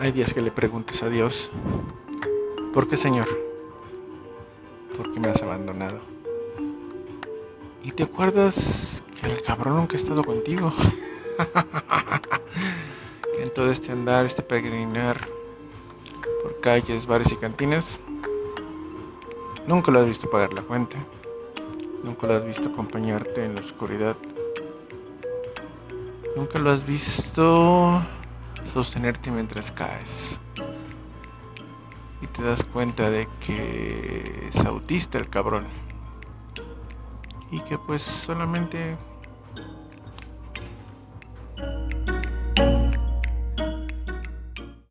Hay días que le preguntas a Dios, ¿por qué Señor? ¿Por qué me has abandonado? Y te acuerdas que el cabrón nunca ha estado contigo. que en todo este andar, este peregrinar por calles, bares y cantinas, nunca lo has visto pagar la cuenta. Nunca lo has visto acompañarte en la oscuridad. Nunca lo has visto sostenerte mientras caes. Y te das cuenta de que es autista el cabrón. Y que pues solamente